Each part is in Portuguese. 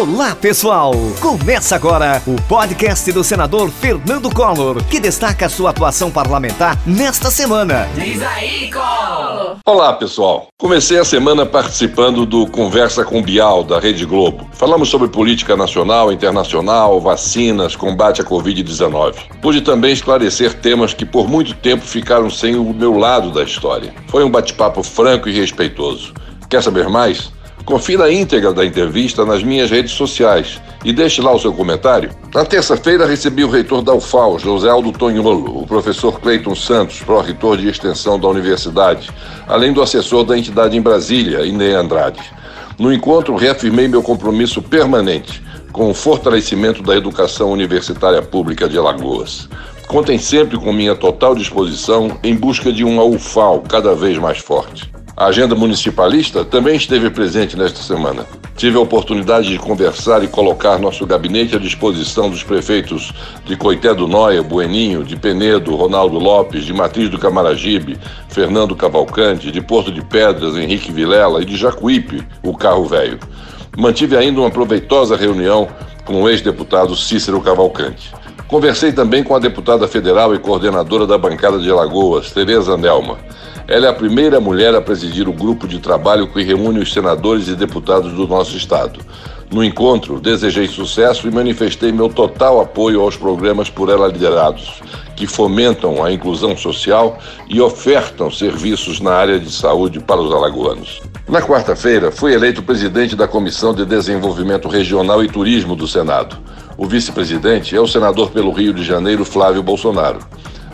Olá, pessoal! Começa agora o podcast do senador Fernando Collor, que destaca sua atuação parlamentar nesta semana. Diz aí, Collor! Olá, pessoal! Comecei a semana participando do Conversa com Bial, da Rede Globo. Falamos sobre política nacional, internacional, vacinas, combate à Covid-19. Pude também esclarecer temas que por muito tempo ficaram sem o meu lado da história. Foi um bate-papo franco e respeitoso. Quer saber mais? Confira a íntegra da entrevista nas minhas redes sociais e deixe lá o seu comentário. Na terça-feira recebi o reitor da UFAL, José Aldo Tonholo, o professor Cleiton Santos, pró-reitor de extensão da universidade, além do assessor da entidade em Brasília, Inê Andrade. No encontro, reafirmei meu compromisso permanente com o fortalecimento da educação universitária pública de Alagoas. Contem sempre com minha total disposição em busca de uma UFAL cada vez mais forte. A agenda municipalista também esteve presente nesta semana. Tive a oportunidade de conversar e colocar nosso gabinete à disposição dos prefeitos de Coité do Noia, Bueninho, de Penedo, Ronaldo Lopes, de Matriz do Camaragibe, Fernando Cavalcante, de Porto de Pedras, Henrique Vilela e de Jacuípe, o Carro Velho. Mantive ainda uma proveitosa reunião com o ex-deputado Cícero Cavalcante. Conversei também com a deputada federal e coordenadora da bancada de Alagoas, Tereza Nelma. Ela é a primeira mulher a presidir o grupo de trabalho que reúne os senadores e deputados do nosso estado. No encontro, desejei sucesso e manifestei meu total apoio aos programas por ela liderados, que fomentam a inclusão social e ofertam serviços na área de saúde para os alagoanos. Na quarta-feira, fui eleito presidente da Comissão de Desenvolvimento Regional e Turismo do Senado. O vice-presidente é o senador pelo Rio de Janeiro, Flávio Bolsonaro.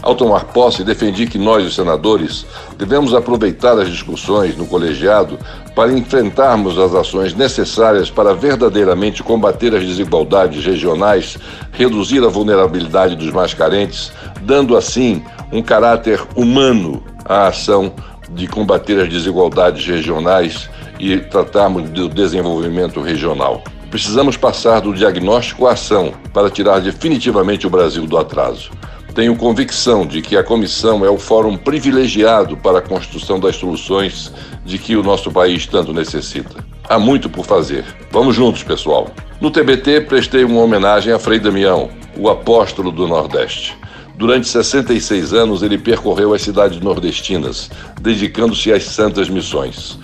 Ao tomar posse, defendi que nós, os senadores, devemos aproveitar as discussões no colegiado para enfrentarmos as ações necessárias para verdadeiramente combater as desigualdades regionais, reduzir a vulnerabilidade dos mais carentes, dando assim um caráter humano à ação de combater as desigualdades regionais e tratarmos do desenvolvimento regional. Precisamos passar do diagnóstico à ação para tirar definitivamente o Brasil do atraso. Tenho convicção de que a comissão é o fórum privilegiado para a construção das soluções de que o nosso país tanto necessita. Há muito por fazer. Vamos juntos, pessoal. No TBT, prestei uma homenagem a Frei Damião, o apóstolo do Nordeste. Durante 66 anos, ele percorreu as cidades nordestinas, dedicando-se às santas missões.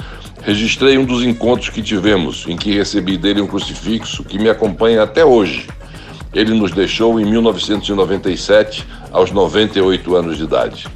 Registrei um dos encontros que tivemos, em que recebi dele um crucifixo que me acompanha até hoje. Ele nos deixou em 1997, aos 98 anos de idade.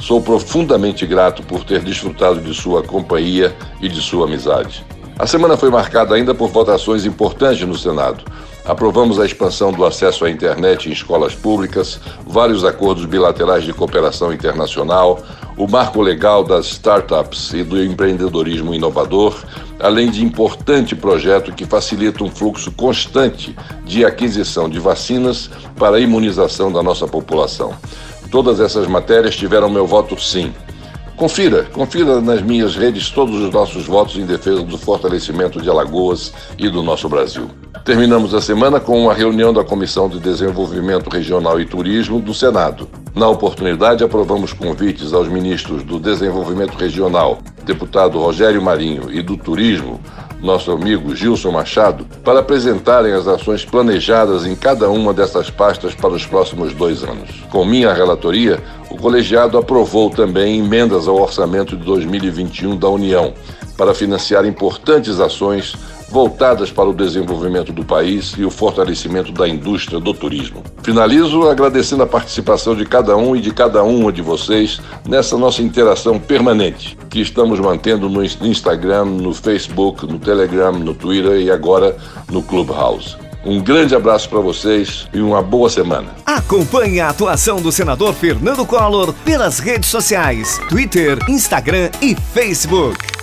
Sou profundamente grato por ter desfrutado de sua companhia e de sua amizade. A semana foi marcada ainda por votações importantes no Senado. Aprovamos a expansão do acesso à internet em escolas públicas, vários acordos bilaterais de cooperação internacional, o marco legal das startups e do empreendedorismo inovador, além de importante projeto que facilita um fluxo constante de aquisição de vacinas para a imunização da nossa população. Todas essas matérias tiveram meu voto sim. Confira, confira nas minhas redes todos os nossos votos em defesa do fortalecimento de Alagoas e do nosso Brasil. Terminamos a semana com uma reunião da Comissão de Desenvolvimento Regional e Turismo do Senado. Na oportunidade, aprovamos convites aos ministros do Desenvolvimento Regional, deputado Rogério Marinho, e do Turismo, nosso amigo Gilson Machado, para apresentarem as ações planejadas em cada uma dessas pastas para os próximos dois anos. Com minha relatoria, o colegiado aprovou também emendas ao orçamento de 2021 da União para financiar importantes ações voltadas para o desenvolvimento do país e o fortalecimento da indústria do turismo. Finalizo agradecendo a participação de cada um e de cada uma de vocês nessa nossa interação permanente que estamos mantendo no Instagram, no Facebook, no Telegram, no Twitter e agora no Clubhouse. Um grande abraço para vocês e uma boa semana. Acompanhe a atuação do senador Fernando Collor pelas redes sociais, Twitter, Instagram e Facebook.